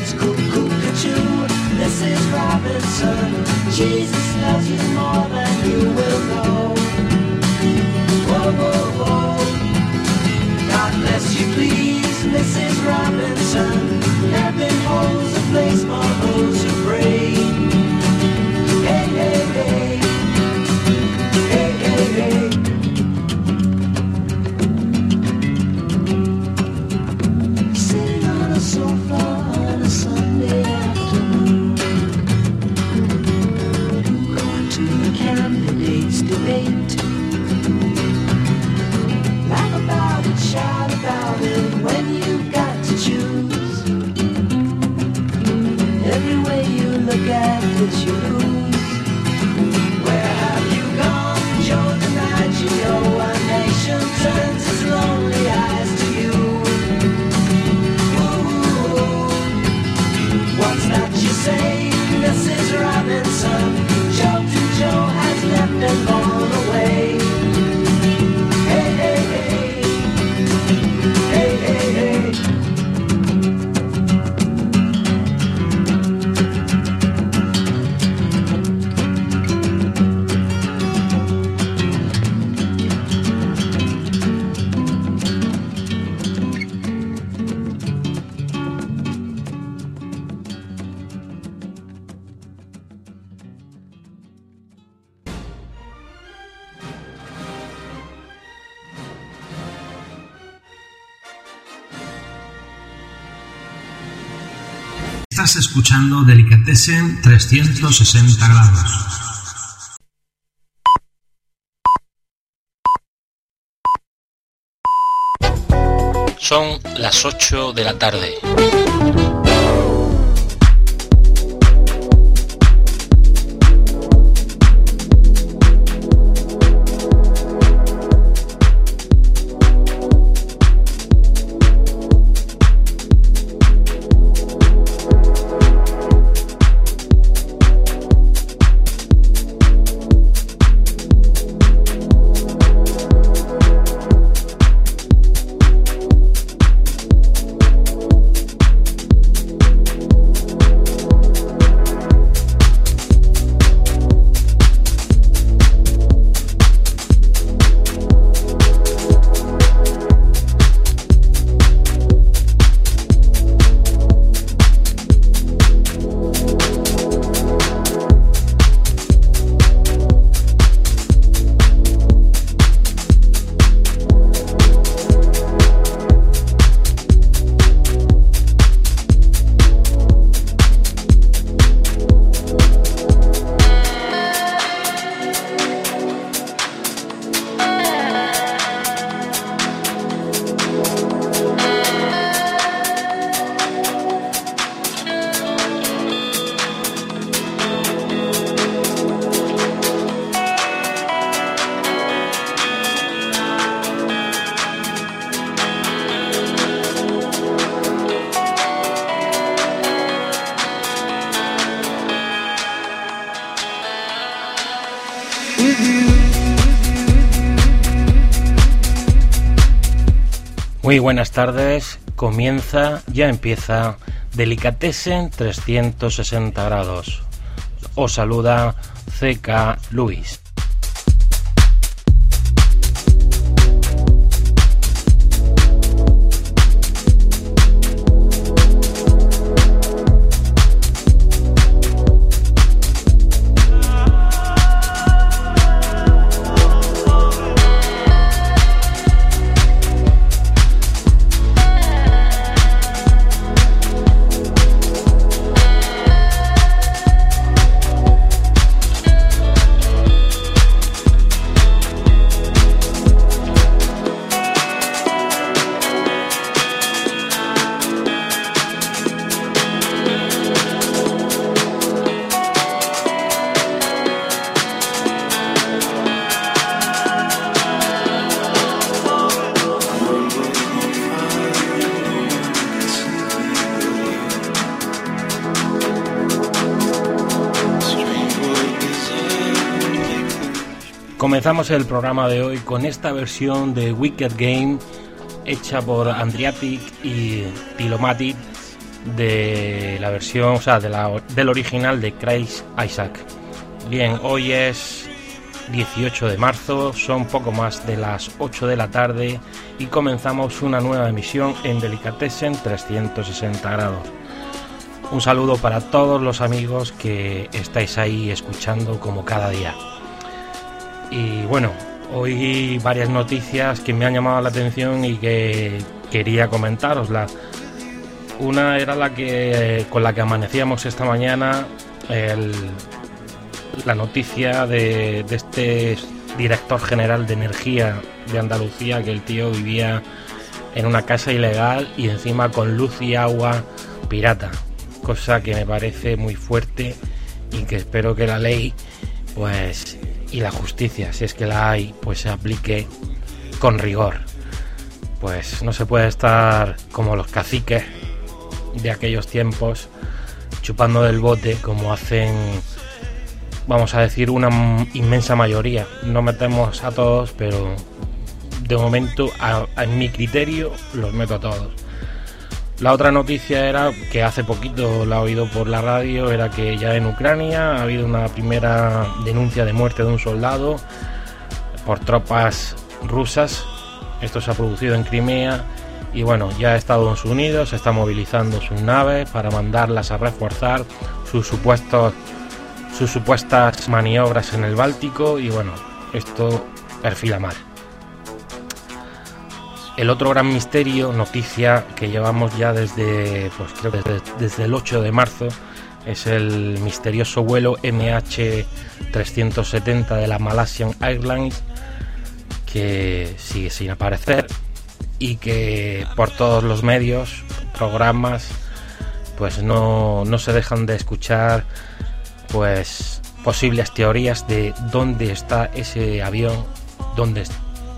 It's could escuchando Delicatessen 360 grados. Son las 8 de la tarde. Buenas tardes, comienza, ya empieza Delicatessen 360 grados. Os saluda CK Luis. Comenzamos el programa de hoy con esta versión de Wicked Game hecha por Andriatic y Tilomatic de la versión, o sea, del original de Chris Isaac. Bien, hoy es 18 de marzo, son poco más de las 8 de la tarde y comenzamos una nueva emisión en Delicatessen 360 grados. Un saludo para todos los amigos que estáis ahí escuchando como cada día. Y bueno, hoy varias noticias que me han llamado la atención y que quería comentarosla. Una era la que con la que amanecíamos esta mañana, la noticia de, de este director general de energía de Andalucía, que el tío vivía en una casa ilegal y encima con luz y agua pirata, cosa que me parece muy fuerte y que espero que la ley pues y la justicia, si es que la hay, pues se aplique con rigor. Pues no se puede estar como los caciques de aquellos tiempos chupando del bote como hacen, vamos a decir, una inmensa mayoría. No metemos a todos, pero de momento, a, en mi criterio, los meto a todos. La otra noticia era que hace poquito la he oído por la radio, era que ya en Ucrania ha habido una primera denuncia de muerte de un soldado por tropas rusas. Esto se ha producido en Crimea y bueno, ya Estados Unidos está movilizando sus naves para mandarlas a reforzar sus supuestos sus supuestas maniobras en el Báltico y bueno, esto perfila mal. El otro gran misterio, noticia que llevamos ya desde, pues creo desde, el 8 de marzo, es el misterioso vuelo MH370 de la Malaysian Airlines que sigue sin aparecer y que por todos los medios, programas, pues no, no se dejan de escuchar pues posibles teorías de dónde está ese avión, dónde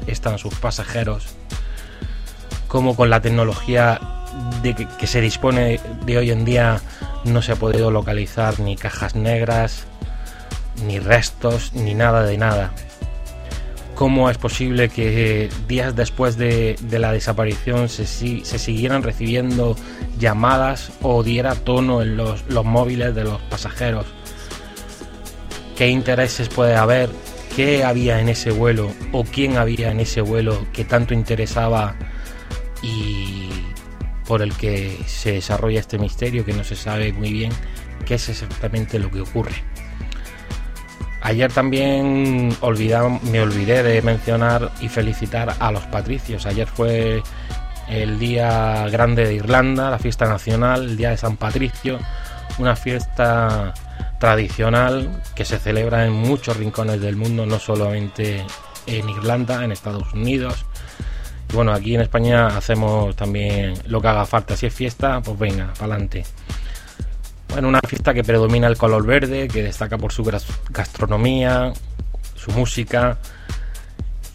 están sus pasajeros como con la tecnología de que, se dispone de hoy en día no se ha podido localizar ni cajas negras, ni restos, ni nada de nada. ¿Cómo es posible que días después de, la desaparición se, siguieran recibiendo llamadas o diera tono en los móviles de los pasajeros? ¿Qué intereses puede haber? ¿Qué había en ese vuelo? ¿O quién había en ese vuelo que tanto interesaba y por el que se desarrolla este misterio que no se sabe muy bien qué es exactamente lo que ocurre. Ayer también me olvidé de mencionar y felicitar a los patricios. Ayer fue el día grande de Irlanda, la fiesta nacional, el día de San Patricio, una fiesta tradicional que se celebra en muchos rincones del mundo, no solamente en Irlanda, en Estados Unidos, bueno, aquí en España hacemos también lo que haga falta. Si es fiesta, pues venga, adelante. Bueno, una fiesta que predomina el color verde, que destaca por su gastronomía, su música.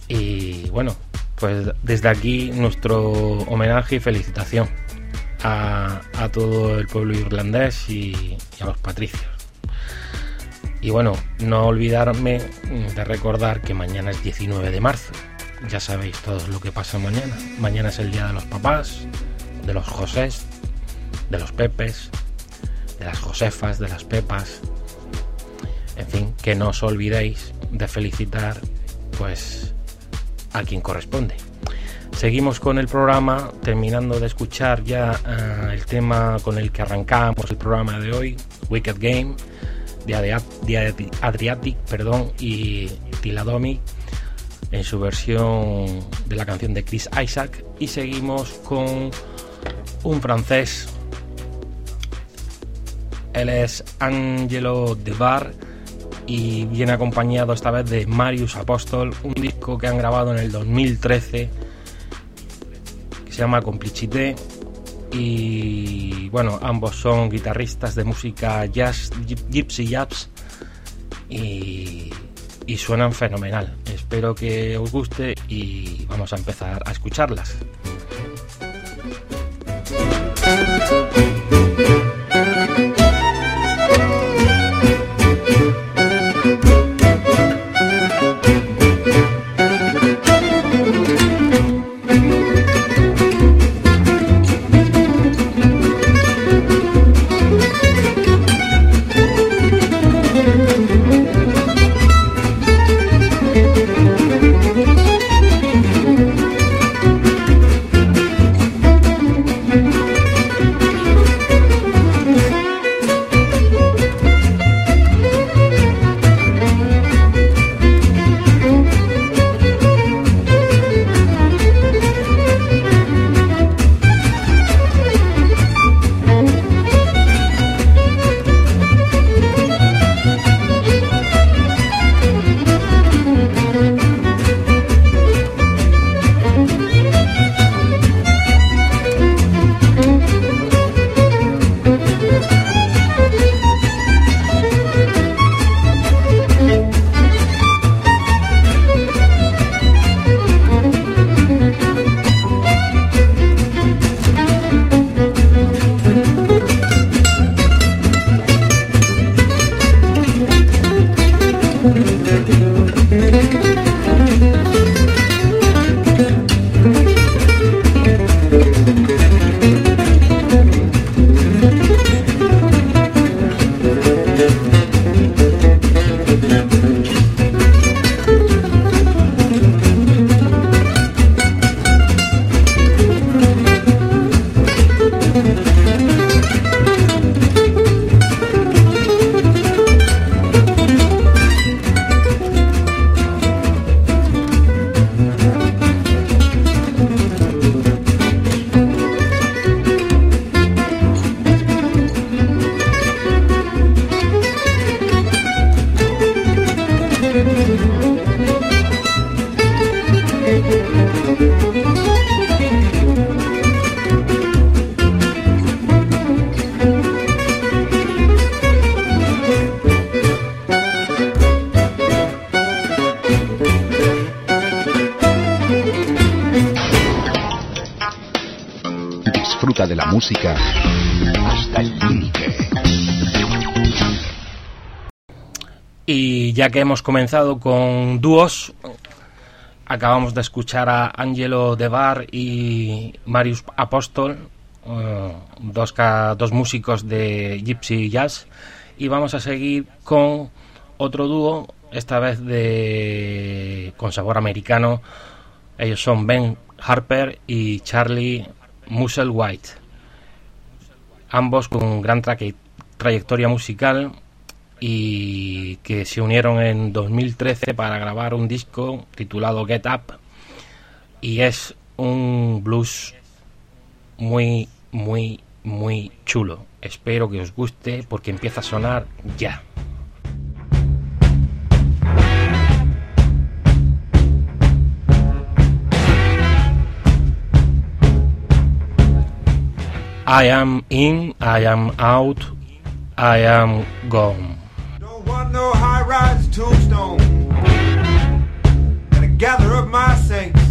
Y bueno, pues desde aquí nuestro homenaje y felicitación a, todo el pueblo irlandés y, a los patricios. Y bueno, no olvidarme de recordar que mañana es 19 de marzo. Ya sabéis todo lo que pasa mañana. Mañana es el día de los papás, de los Josés, de los Pepes, de las Josefas, de las Pepas. En fin, que no os olvidéis de felicitar pues a quien corresponde. Seguimos con el programa, terminando de escuchar ya uh, el tema con el que arrancamos el programa de hoy, Wicked Game, de, Adriatic perdón, y Tiladomi, en su versión de la canción de Chris Isaac. Y seguimos con un francés, él es Angelo Debar y viene acompañado esta vez de Marius Apostol, un disco que han grabado en el 2013 se llama Complicité y bueno, ambos son guitarristas de música jazz, gypsy jazz y, y suenan fenomenal. Espero que os guste y vamos a empezar a escucharlas. Ya que hemos comenzado con dúos, acabamos de escuchar a Angelo Devar y Marius Apostol, eh, dos, dos músicos de Gypsy Jazz, y vamos a seguir con otro dúo, esta vez de con sabor americano. Ellos son Ben Harper y Charlie Musselwhite, ambos con gran trayectoria musical y que se unieron en 2013 para grabar un disco titulado Get Up y es un blues muy muy muy chulo. Espero que os guste porque empieza a sonar ya. I am in, I am out, I am gone. Want no high rise tombstone. And gather up my saints.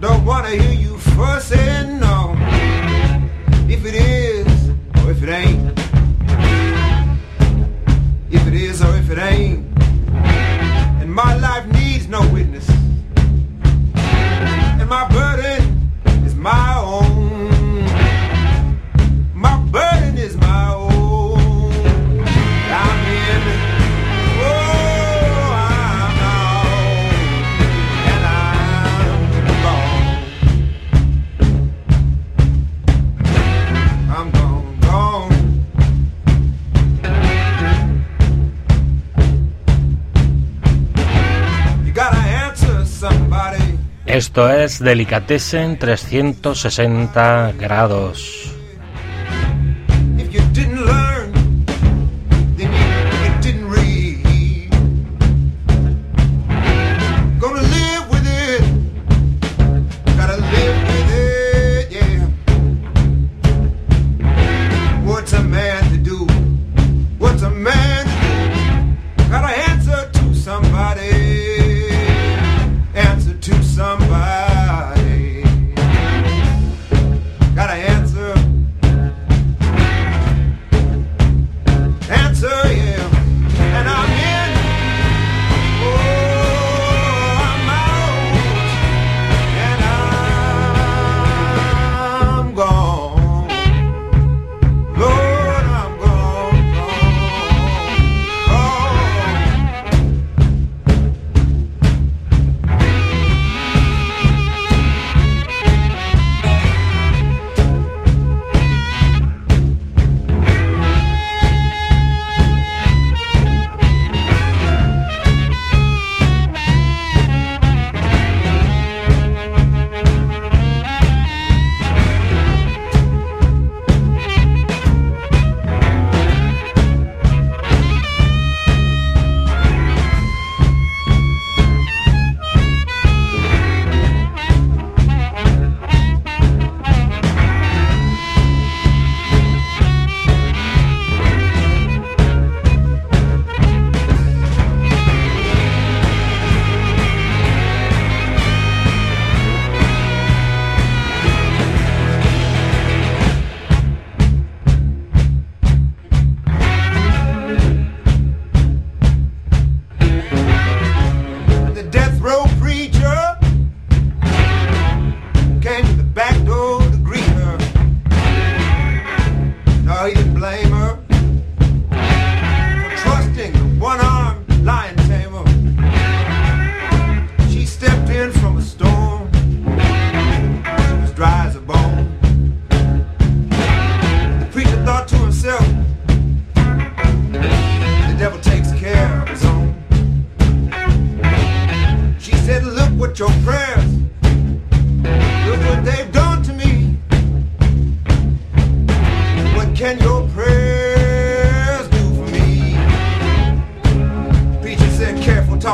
Don't wanna hear you fussing, no. If it is, or if it ain't. If it is, or if it ain't. And my life needs no witness. And my burden is my own. Esto es Delicatessen 360 grados.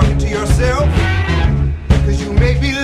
Talking to yourself, cause you may be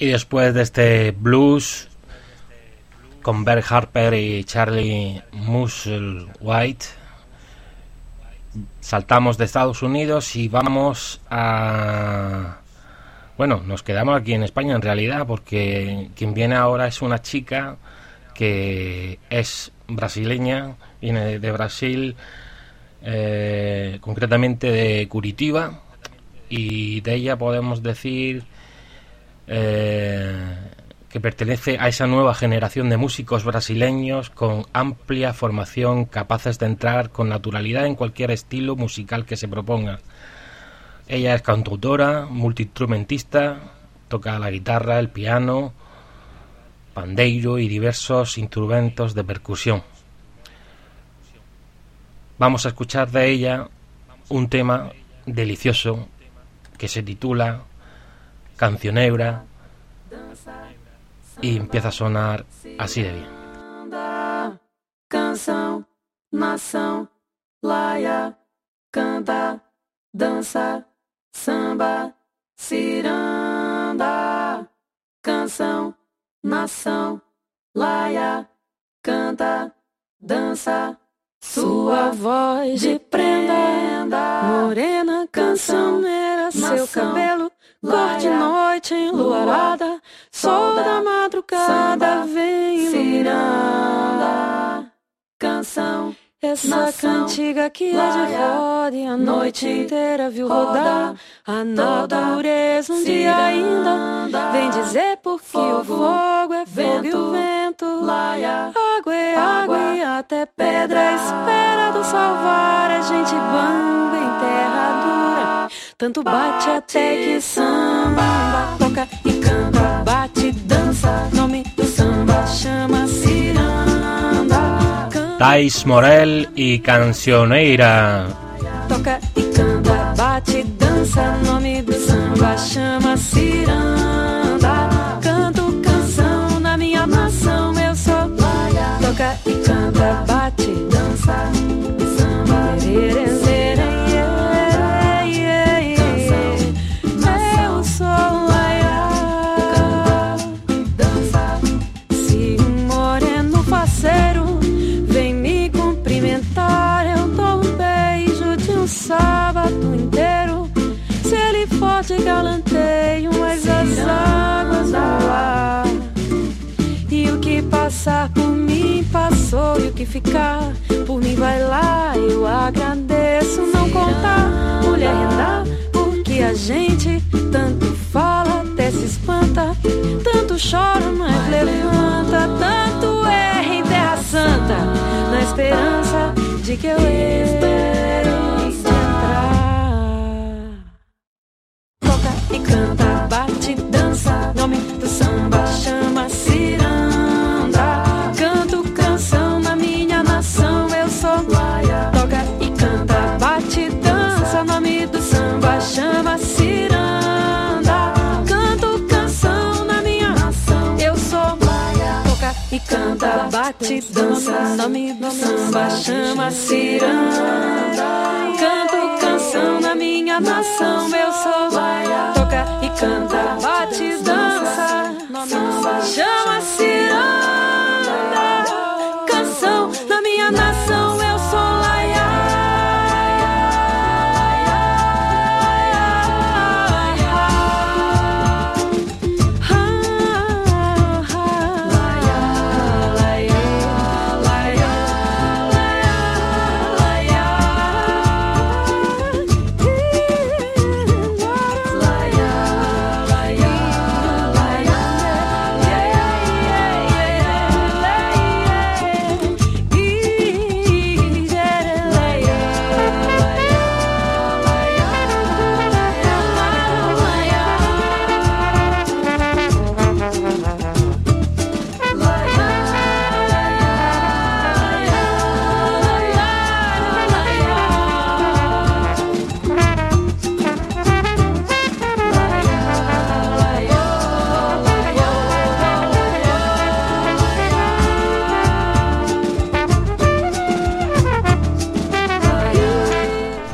Y después de este blues con Bert Harper y Charlie Musselwhite, saltamos de Estados Unidos y vamos a... Bueno, nos quedamos aquí en España en realidad porque quien viene ahora es una chica que es brasileña, viene de Brasil, eh, concretamente de Curitiba, y de ella podemos decir eh, que pertenece a esa nueva generación de músicos brasileños con amplia formación capaces de entrar con naturalidad en cualquier estilo musical que se proponga. Ella es cantautora, multiinstrumentista, toca la guitarra, el piano, pandeiro y diversos instrumentos de percusión. Vamos a escuchar de ella un tema delicioso que se titula Cancionebra y empieza a sonar así de bien. Canção, nação, laia, canta, dança, samba, ciranda. Canção, nação, laia, canta, dança, sua voz de prenda, morena cancioneira, seu cabelo cor de noite enluarada, sol da madrugada vem iluminar. Canção, essa cantiga que é de roda e a noite inteira viu rodar a natureza um dia ainda. vem dizer porque o fogo é fogo e o vento água é água e até pedra. espera do salvar. A gente bamba em terra dura tanto bate até que samba toca e canta bate dança nome do samba chama ciranda. Tais Morel y Cancioneira. toca e canta bate dança nome do samba chama ciranda. Canto canção na minha nação eu sou toca e canta bate dança que ficar por mim vai lá. Eu agradeço não contar, mulher renda, porque a gente tanto fala, até se espanta, tanto chora, mas levanta, tanto erra em terra santa, na esperança de que eu espere entrar. Toca e canta, bate, dança, nome do samba chama bate, dança, nome do samba chama ciranda. Canto canção na minha nação, eu sou. Toca e canta, bate, dança, chama ciranda.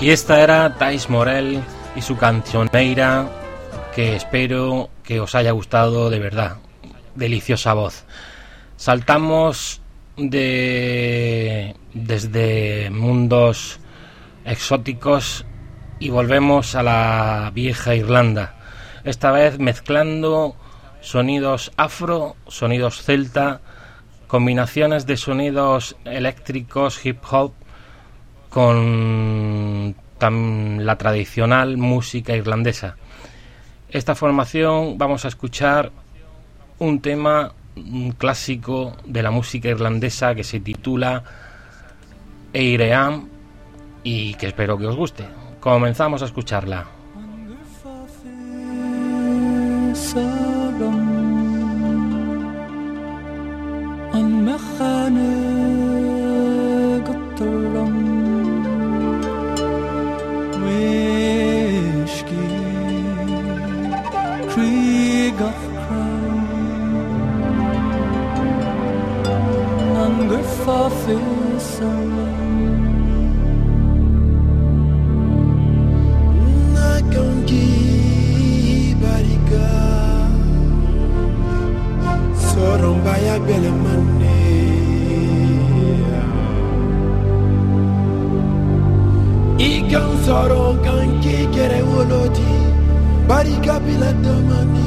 Y esta era Thais Morel y su cancioneira, que espero que os haya gustado de verdad. Deliciosa voz. Saltamos de desde mundos exóticos y volvemos a la vieja Irlanda. Esta vez mezclando sonidos afro, sonidos celta, combinaciones de sonidos eléctricos, hip hop con la tradicional música irlandesa. Esta formación vamos a escuchar un tema clásico de la música irlandesa que se titula Eiream y que espero que os guste. Comenzamos a escucharla. let the money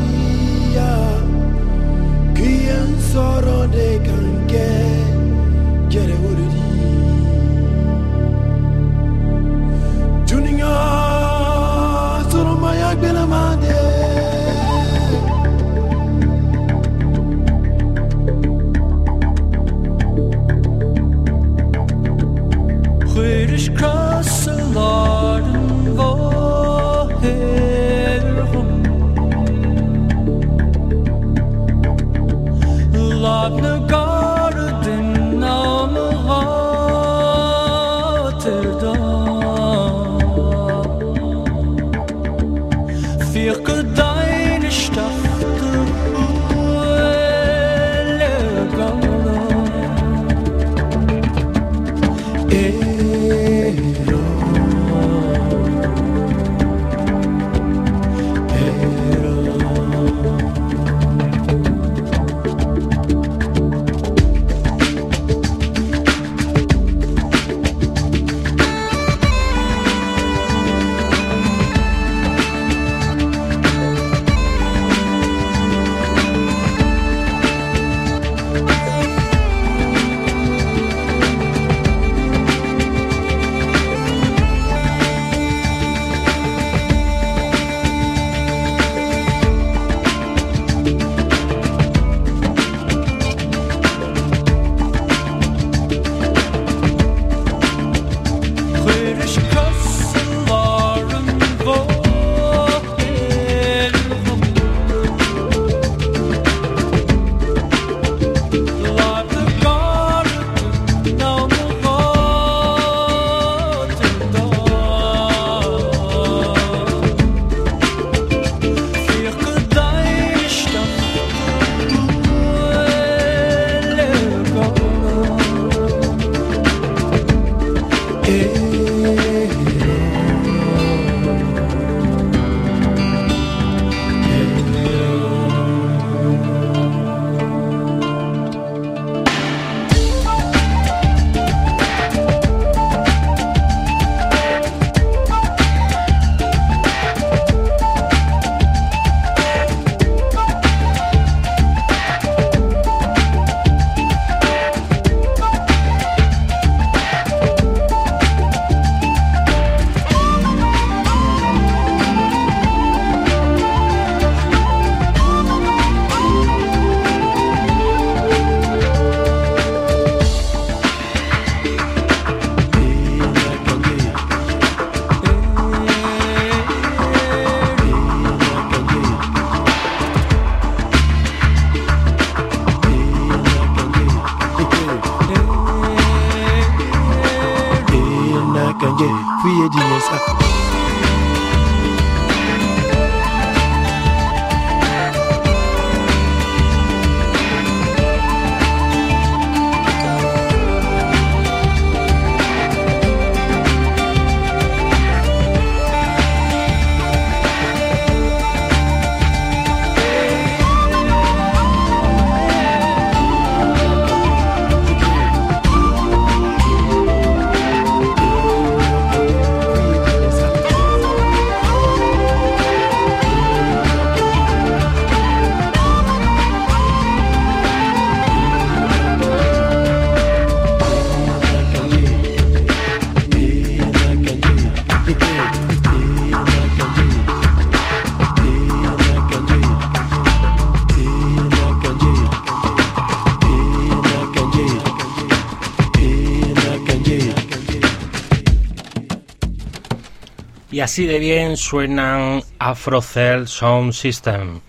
Y así de bien suenan Afrocell Sound System.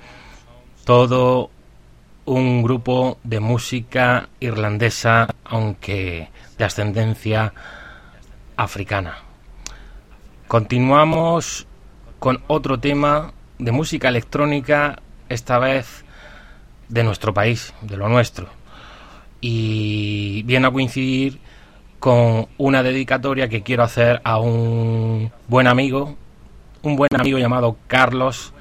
Todo un grupo de música irlandesa, aunque de ascendencia africana. Continuamos con otro tema de música electrónica, esta vez de nuestro país, de lo nuestro. Y viene a coincidir con una dedicatoria que quiero hacer a un buen amigo, un buen amigo llamado Carlos,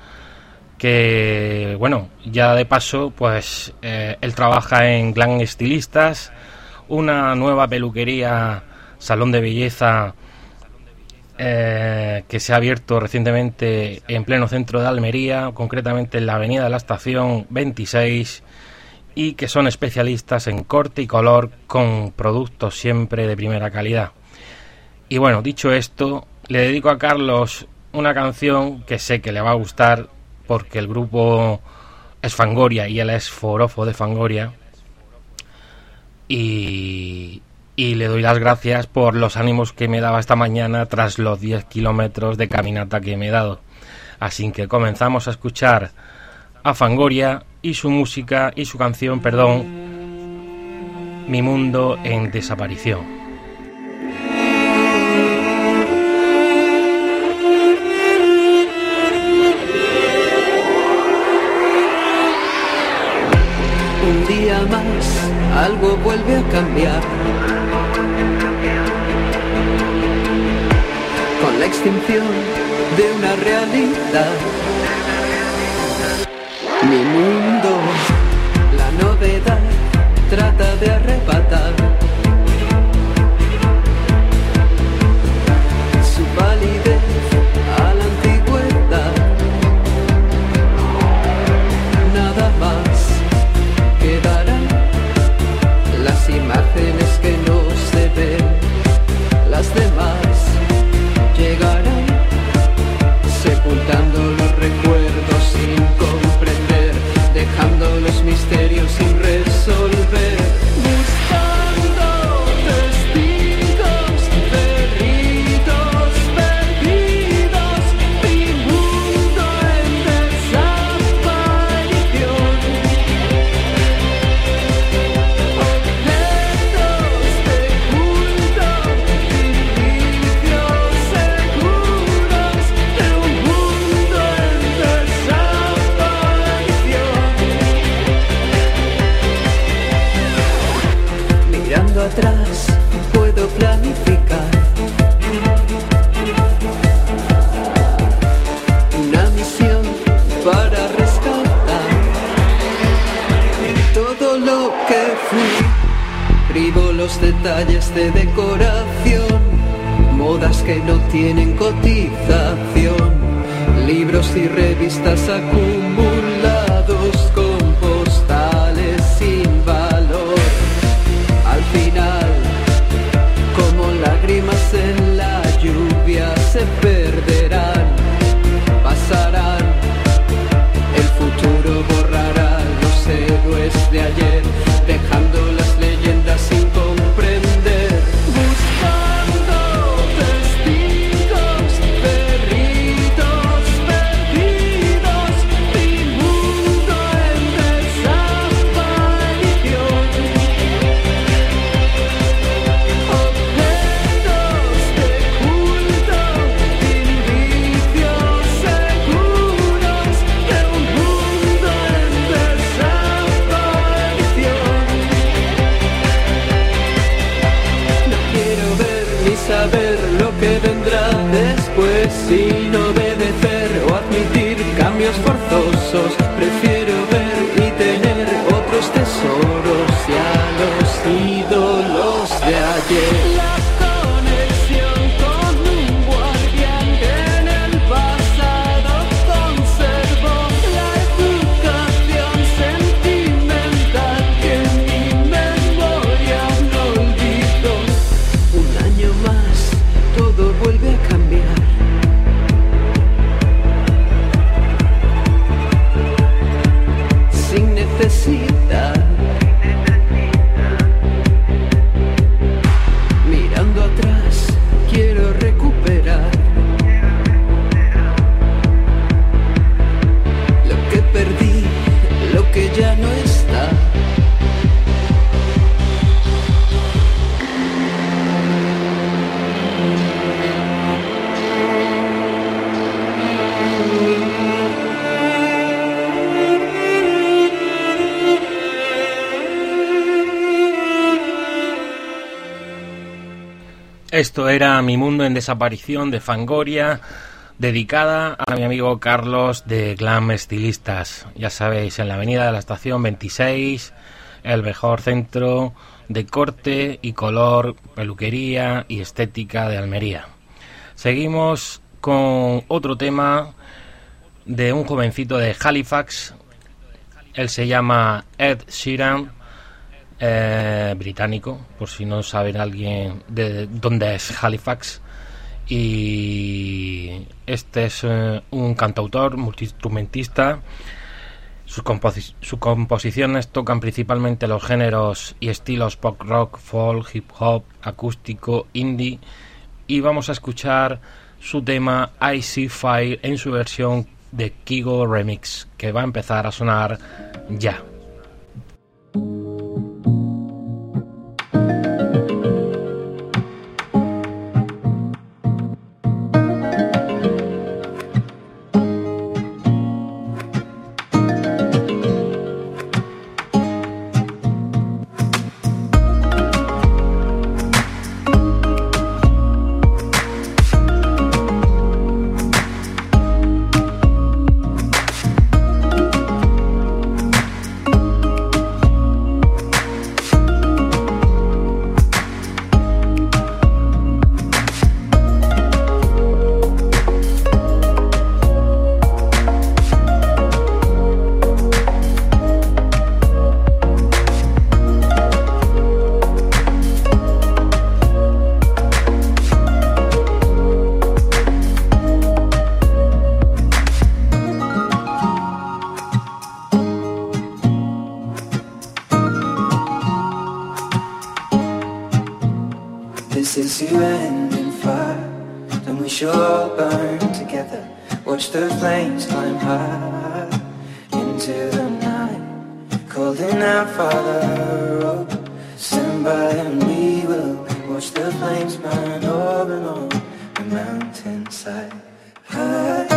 que bueno, ya de paso, pues eh, él trabaja en Glam Estilistas, una nueva peluquería, salón de belleza eh, que se ha abierto recientemente en pleno centro de Almería, concretamente en la avenida de la estación 26, y que son especialistas en corte y color con productos siempre de primera calidad. Y bueno, dicho esto, le dedico a Carlos una canción que sé que le va a gustar porque el grupo es Fangoria y él es forofo de Fangoria. Y, y le doy las gracias por los ánimos que me daba esta mañana tras los 10 kilómetros de caminata que me he dado. Así que comenzamos a escuchar a Fangoria y su música y su canción, perdón, Mi mundo en desaparición. Un día más algo vuelve a cambiar. Con la extinción de una realidad. Mi mundo, la novedad, trata de arrebatar detalles de decoración, modas que no tienen cotización, libros y revistas acumulados Esto era Mi Mundo en Desaparición de Fangoria, dedicada a mi amigo Carlos de Glam Estilistas. Ya sabéis, en la avenida de la estación 26, el mejor centro de corte y color, peluquería y estética de Almería. Seguimos con otro tema de un jovencito de Halifax. Él se llama Ed Sheeran, eh, británico, por si no saben alguien de dónde es Halifax. Y este es eh, un cantautor, multiinstrumentista. Sus, sus composiciones tocan principalmente los géneros y estilos pop rock, folk, hip hop, acústico, indie. Y vamos a escuchar su tema I See Fire en su versión de Kigo Remix, que va a empezar a sonar ya. Climb high into the night, calling out, Father, oh, stand by and we will watch the flames burn over and on the mountainside. High.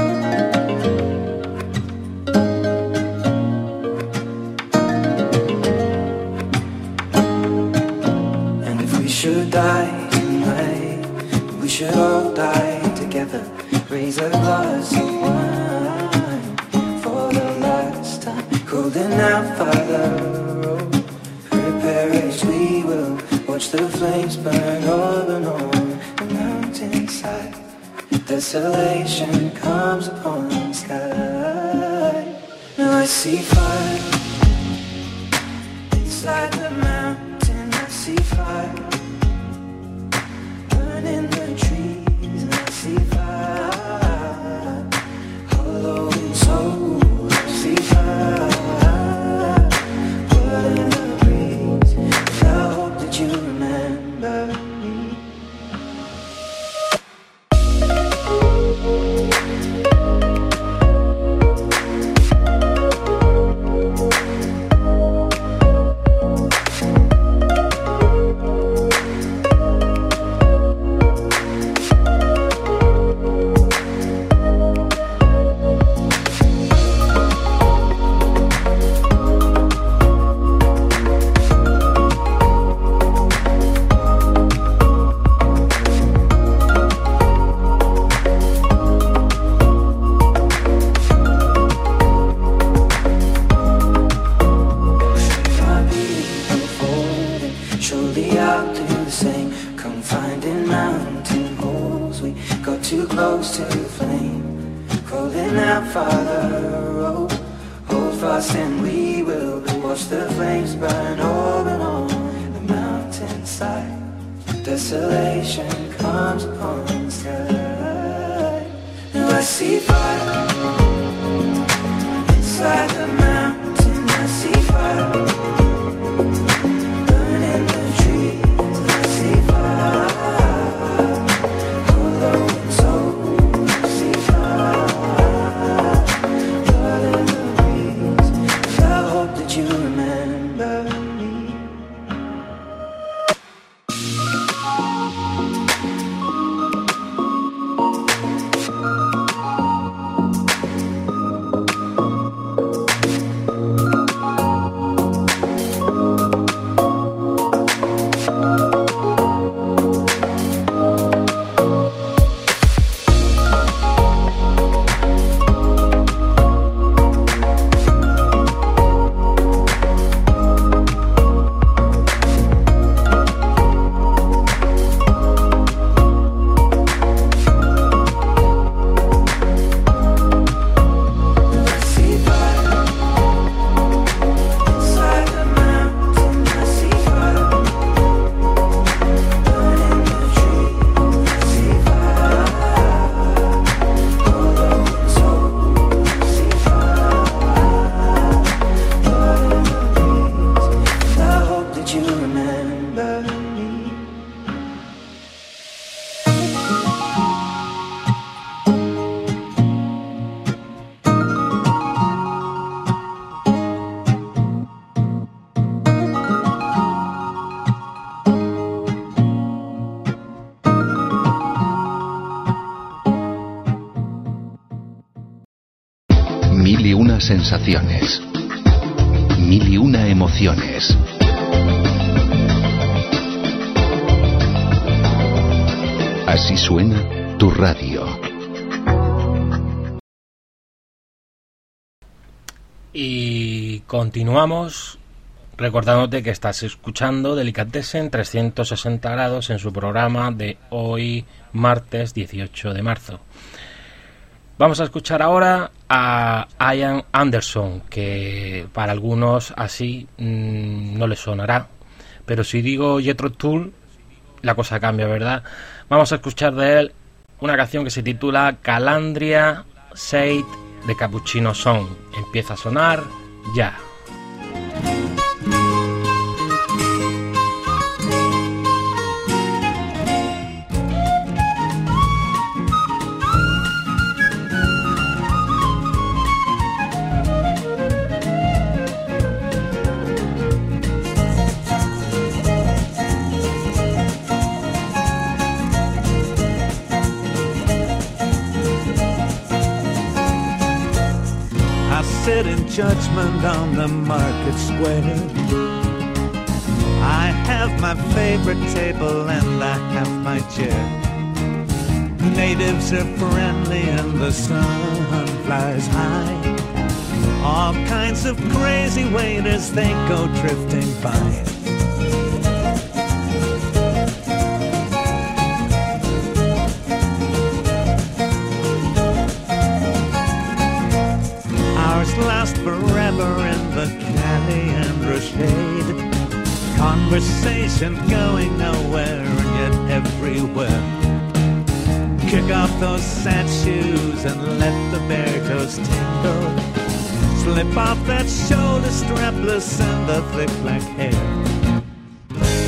And if we should die tonight, we should all die together. Raise a glass Holding out, oh, prepare as we will. Watch the flames burn over and on the mountainside. Desolation comes upon the sky. Now I see fire. Inside the mountain, I see fire. Burning the trees, I see fire. Mountainside. Desolation comes upon the sky. Now I see fire sensaciones. Mil y una emociones. Así suena tu radio. Y continuamos recordándote que estás escuchando Delicatessen 360 grados en su programa de hoy martes 18 de marzo. Vamos a escuchar ahora a Ian Anderson, que para algunos así mmm, no les sonará, pero si digo Jethro Tull, la cosa cambia, ¿verdad? Vamos a escuchar de él una canción que se titula Calandria Said de Cappuccino Song. Empieza a sonar ya. My chair. Natives are friendly and the sun flies high. All kinds of crazy waiters, they go drifting by. Ours last forever in the Caliandra shade. Conversation going those sad shoes and let the bare toes tingle. Slip off that shoulder strap, loosen the thick black hair.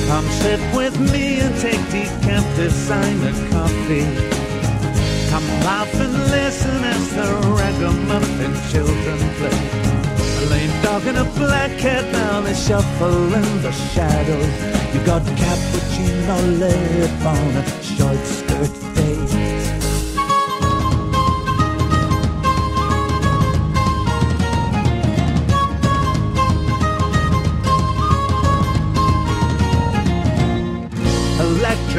Come sit with me and take decaf designer coffee. Come laugh and listen as the ragamuffin children play. A lame dog and a black cat now they shuffle in the shadows. You got cappuccino lip on a short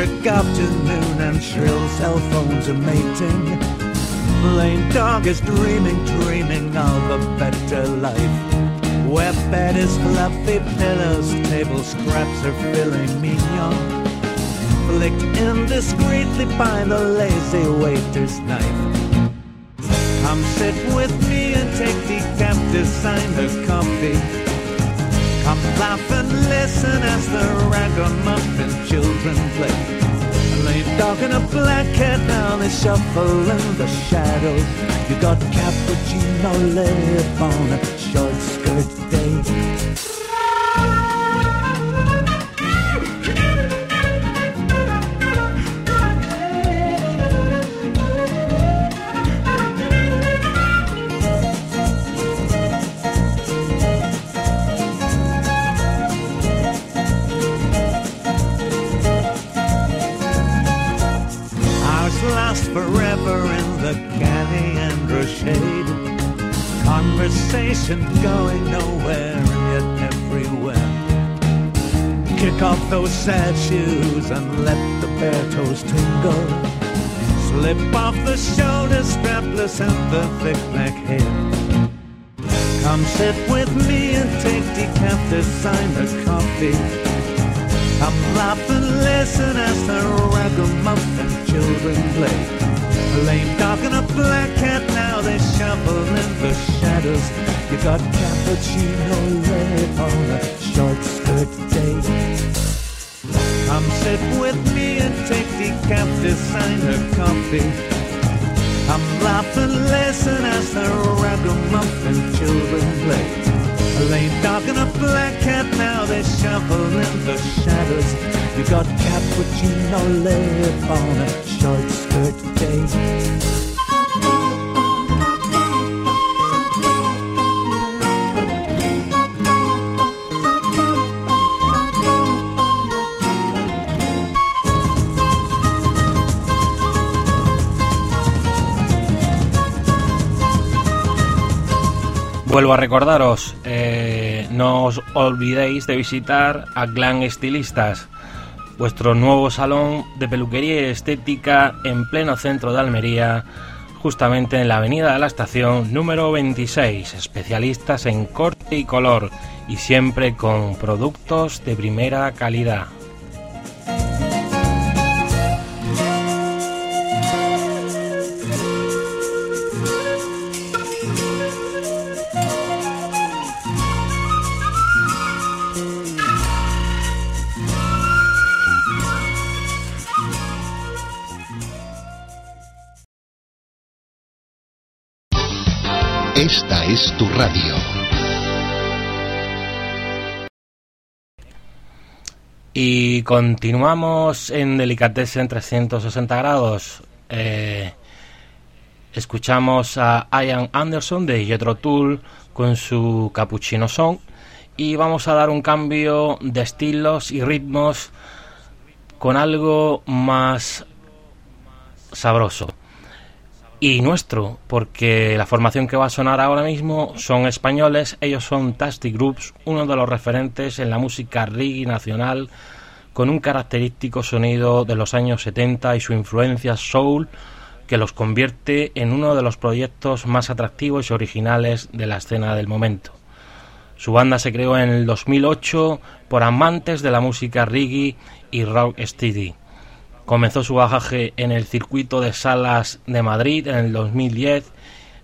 afternoon and shrill cell phones are mating. Lame dog is dreaming, dreaming of a better life. Where bed is fluffy pillows, table scraps are filling me mignon. Flicked indiscreetly by the lazy waiter's knife. Come sit with me and take decaf designer coffee. Come laugh and listen as the ragamuffin children play. A lame dog and a black cat now they shuffle in the shadows. You got cappuccino lip on a short skirt day. Conversation going nowhere and yet everywhere. Kick off those sad shoes and let the bare toes tingle. Slip off the shoulder strapless and the thick black hair. Come sit with me and take decaf designer coffee. Come laugh and listen as the ragamuffin children play. Lame dog and a black cat now they shuffle in the shadows. You got cappuccino lip on a short skirt day. Come sit with me and take decaf designer coffee. Come laugh and listen as the ragamuffin children play. A lame dog and a black cat now they shuffle in the shadows. You got cappuccino lip on a short skirt day. Vuelvo a recordaros, eh, no os olvidéis de visitar a Clan Estilistas, vuestro nuevo salón de peluquería y estética en pleno centro de Almería, justamente en la avenida de la estación número 26, especialistas en corte y color y siempre con productos de primera calidad. Tu radio. Y continuamos en Delicatessen 360 grados. Eh, escuchamos a Ian Anderson de Jethro Tull con su Cappuccino Song y vamos a dar un cambio de estilos y ritmos con algo más sabroso y nuestro, porque la formación que va a sonar ahora mismo son españoles, ellos son Tasty Groups, uno de los referentes en la música reggae nacional, con un característico sonido de los años 70 y su influencia soul, que los convierte en uno de los proyectos más atractivos y originales de la escena del momento. Su banda se creó en el 2008 por amantes de la música reggae y rock steady Comenzó su bajaje en el circuito de salas de Madrid en el 2010,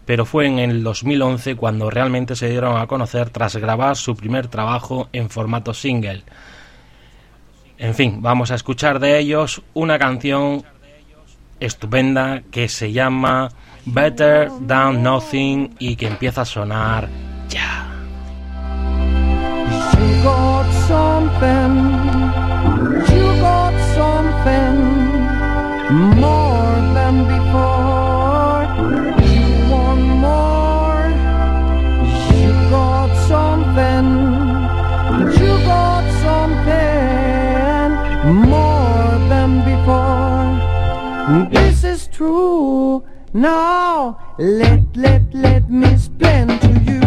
pero fue en el 2011 cuando realmente se dieron a conocer tras grabar su primer trabajo en formato single. En fin, vamos a escuchar de ellos una canción estupenda que se llama Better Than Nothing y que empieza a sonar ya. More than before. You want more, you got something, you got something more than before. This is true. Now let let let me explain to you.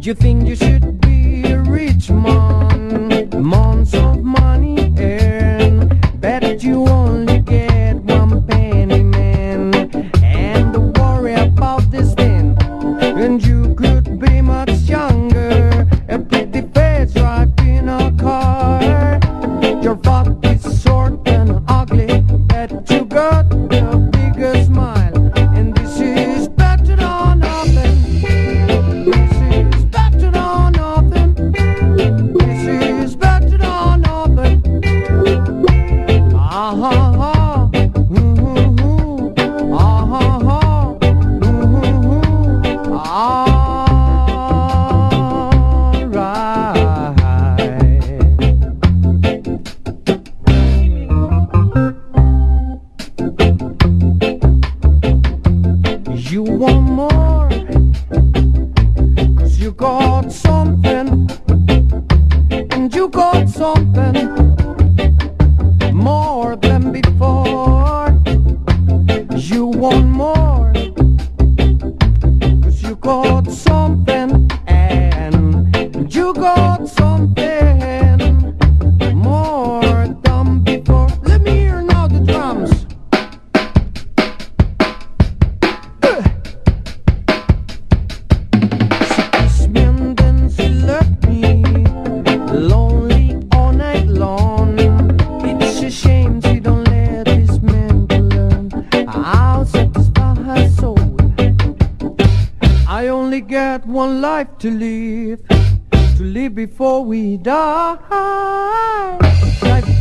You think you should be a rich man, months of money earned, bet you only You want more, cause you got something, and you got to live, to live before we die. Life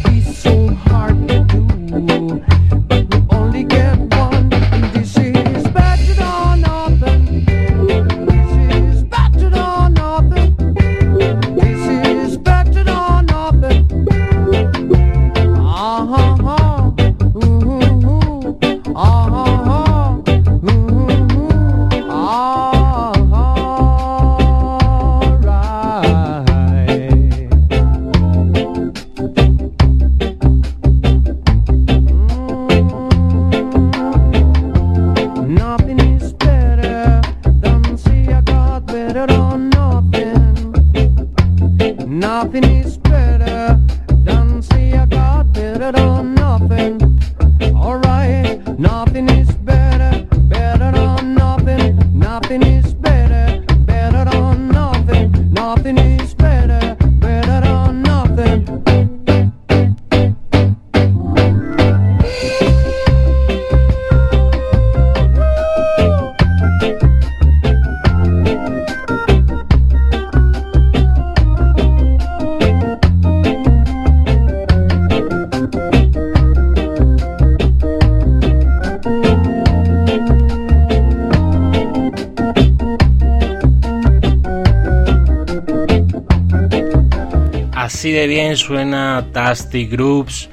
Así de bien suena Tasty Groups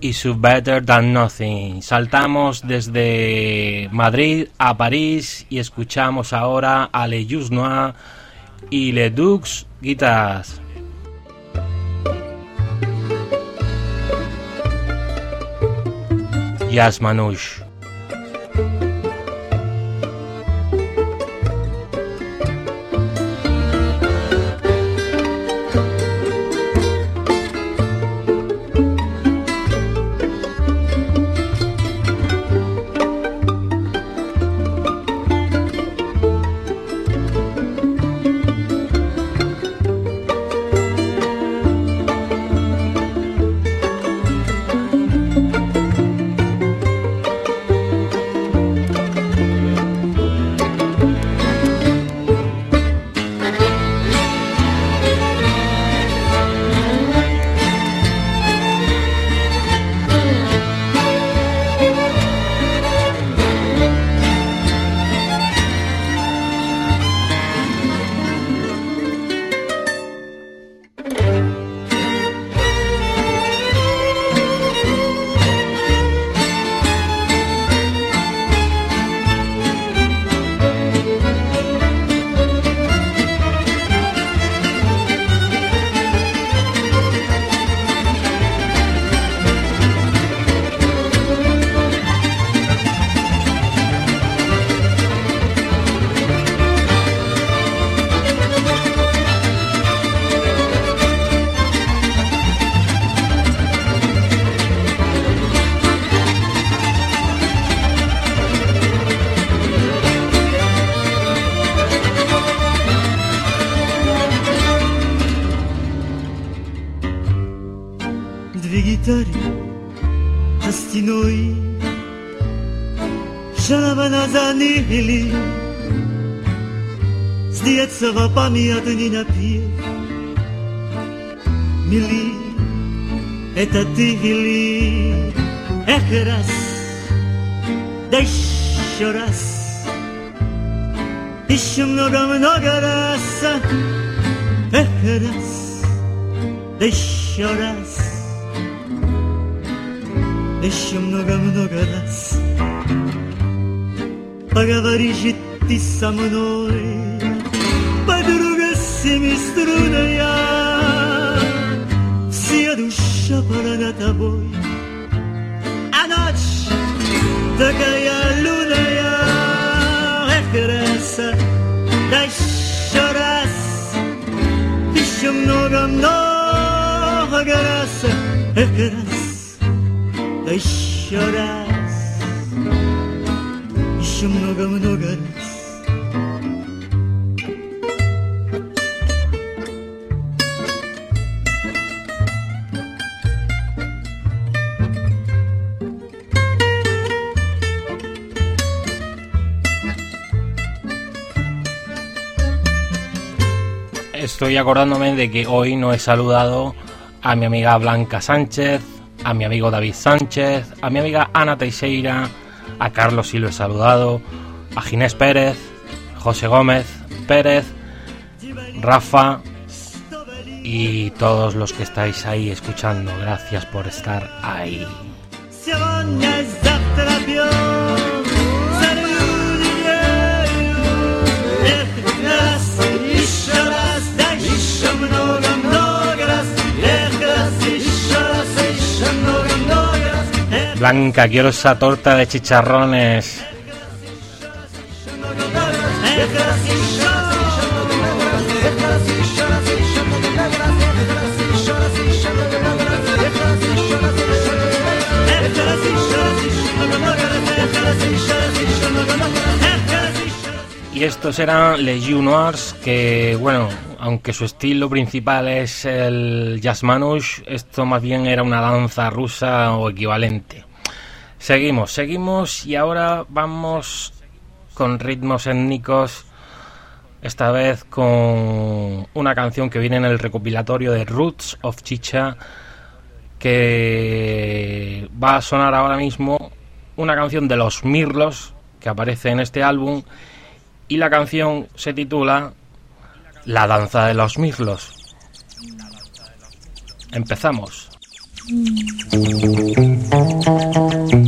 y su Better Than Nothing. Saltamos desde Madrid a París y escuchamos ahora a Le Jus Noir y Le Dux Guitars. Yas Manouche. Žalavana zanili S djecova pamijatnina pije Mili, eta tihili Ech raz, da еще раз Еще много-много раз Эх, раз, да еще раз Еще много-много раз Поговори же ты со мной, подруга семиструнная, вся душа полна тобой, а ночь такая лунная, эх, раз, да еще раз, еще много-много раз, эх, раз, да еще раз, еще много-много раз. Estoy acordándome de que hoy no he saludado a mi amiga Blanca Sánchez, a mi amigo David Sánchez, a mi amiga Ana Teixeira, a Carlos he saludado, a Ginés Pérez, José Gómez Pérez, Rafa y todos los que estáis ahí escuchando. Gracias por estar ahí. Blanca, quiero esa torta de chicharrones. Y estos eran Les Juniors, que bueno, aunque su estilo principal es el jazz manush, esto más bien era una danza rusa o equivalente. Seguimos, seguimos y ahora vamos con ritmos étnicos, esta vez con una canción que viene en el recopilatorio de Roots of Chicha, que va a sonar ahora mismo una canción de los Mirlos que aparece en este álbum y la canción se titula La danza de los Mirlos. Empezamos.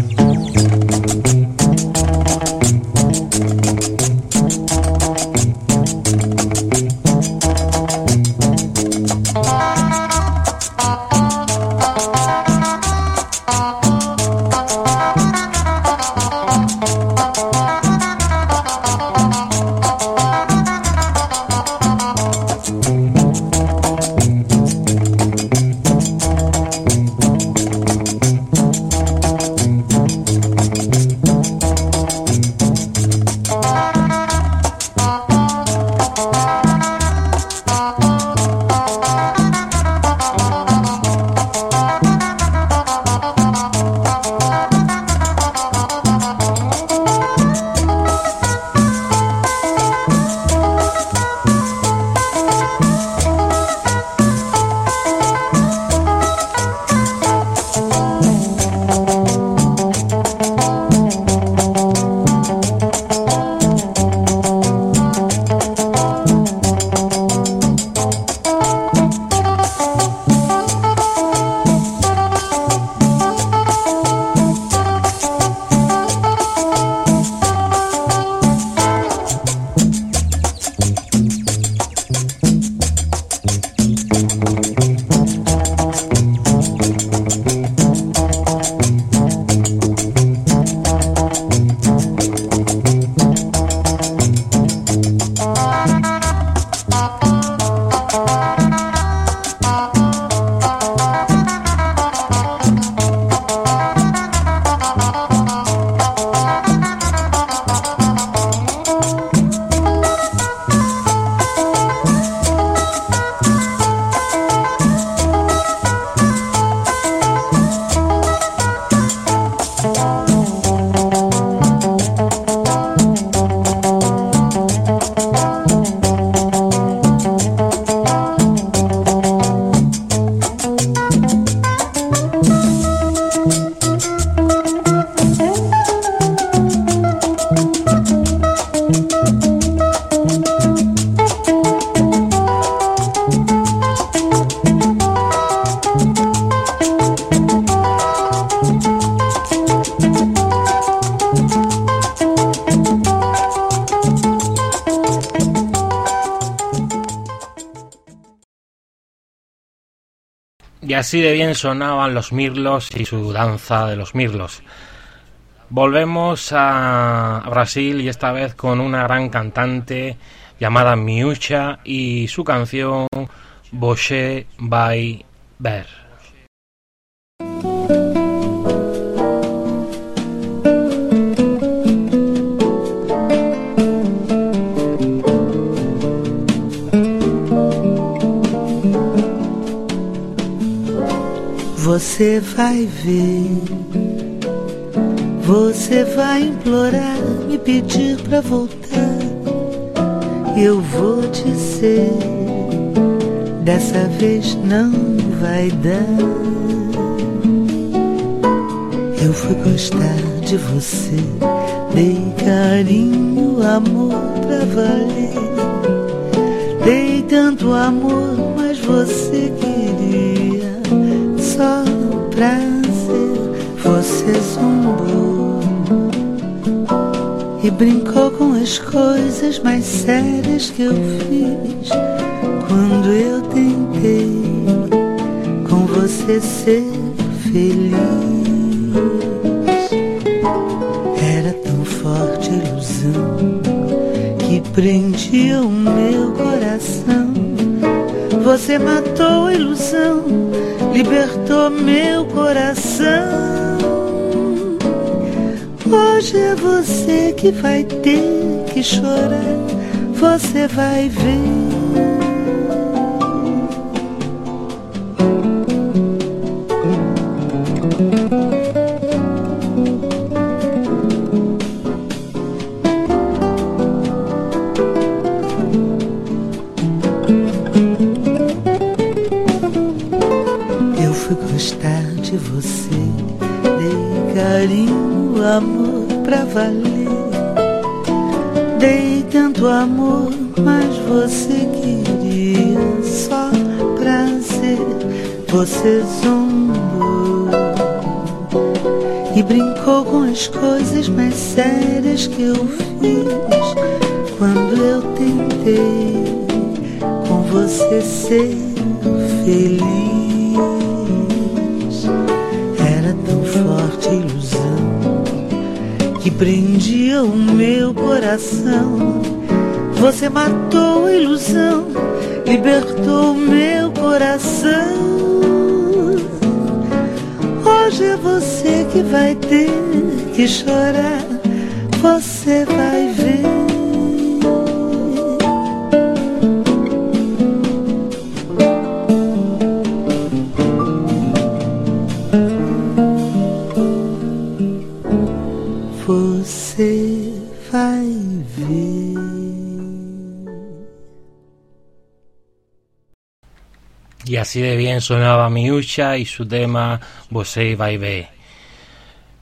así de bien sonaban los mirlos y su danza de los mirlos. Volvemos a Brasil y esta vez con una gran cantante llamada Miucha y su canción Boche by Ver. Você vai ver, você vai implorar, me pedir pra voltar. Eu vou dizer, dessa vez não vai dar. Eu fui gostar de você, dei carinho, amor pra valer. Dei tanto amor, mas você prazer. Você zombou e brincou com as coisas mais sérias que eu fiz quando eu tentei com você ser feliz. Era tão forte a ilusão que prendia o meu coração. Você matou a ilusão, libertou meu coração. Hoje é você que vai ter que chorar, você vai ver. E brincou com as coisas mais sérias que eu fiz quando eu tentei com você ser feliz. Era tão forte a ilusão que prendia o meu coração. Você matou a ilusão, libertou o meu coração. Hoje é você que vai ter que chorar, você vai ver. Así de bien sonaba Miúcha y su tema vai ver.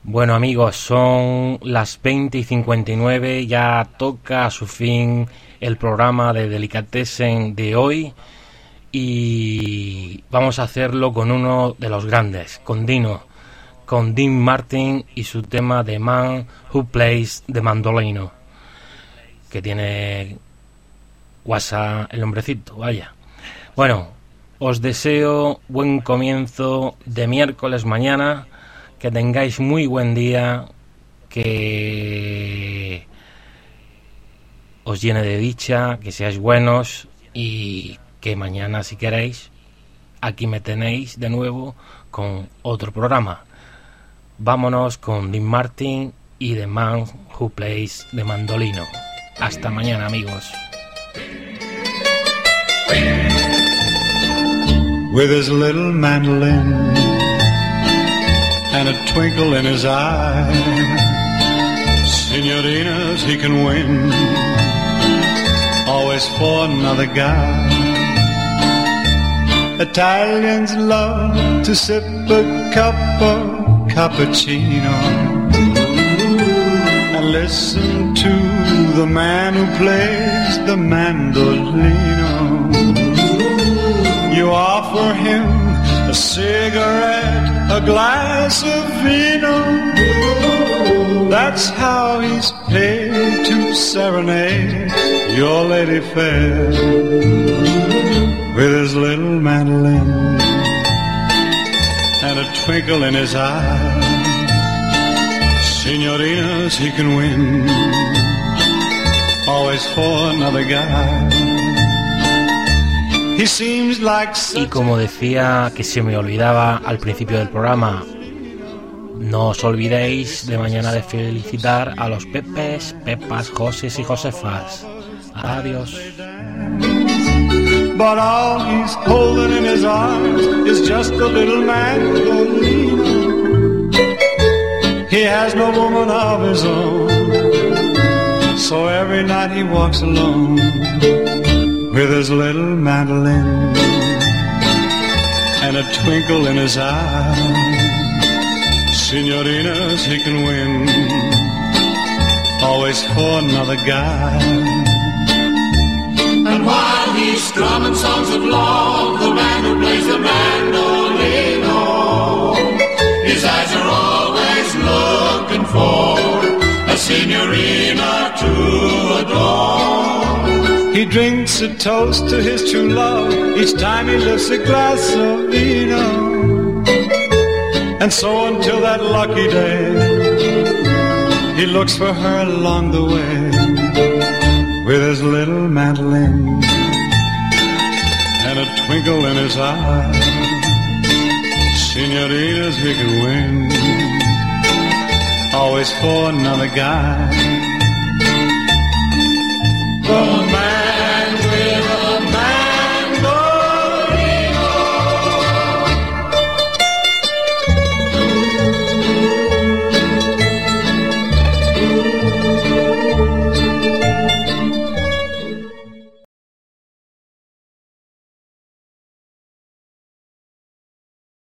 Bueno amigos, son las 20 y 59, ya toca a su fin el programa de Delicatessen de hoy y vamos a hacerlo con uno de los grandes, con Dino, con Dean Martin y su tema The Man Who Plays the Mandolino, que tiene WhatsApp el hombrecito, vaya. Bueno, os deseo buen comienzo de miércoles mañana, que tengáis muy buen día, que os llene de dicha, que seáis buenos y que mañana si queréis, aquí me tenéis de nuevo con otro programa. Vámonos con Dean Martin y The Man Who Plays the Mandolino. Hasta mañana amigos. With his little mandolin and a twinkle in his eye. Senoritas he can win, always for another guy. Italians love to sip a cup of cappuccino and listen to the man who plays the mandolino. You offer him a cigarette, a glass of vino. That's how he's paid to serenade your lady fair with his little mandolin and a twinkle in his eye. Signorinas he can win, always for another guy. He seems like Y como decía que se me olvidaba al principio del programa, no os olvidéis de mañana de felicitar a los Pepes, Pepas, Joses y Josefas. Adiós. But all he's holding in his arms is just a little mandolino. He has no woman of his own, so every night he walks alone with his little mandolin and a twinkle in his eye. Signorinas he can win, always for another guy. And while he's strumming songs of love, the man who plays the mandolino, his eyes are always looking for a signorina to adore. He drinks a toast to his true love each time he lifts a glass of vino. And so until that lucky day, he looks for her along the way with his little mandolin and a twinkle in his eye. Senoritas he can win, always for another guy. man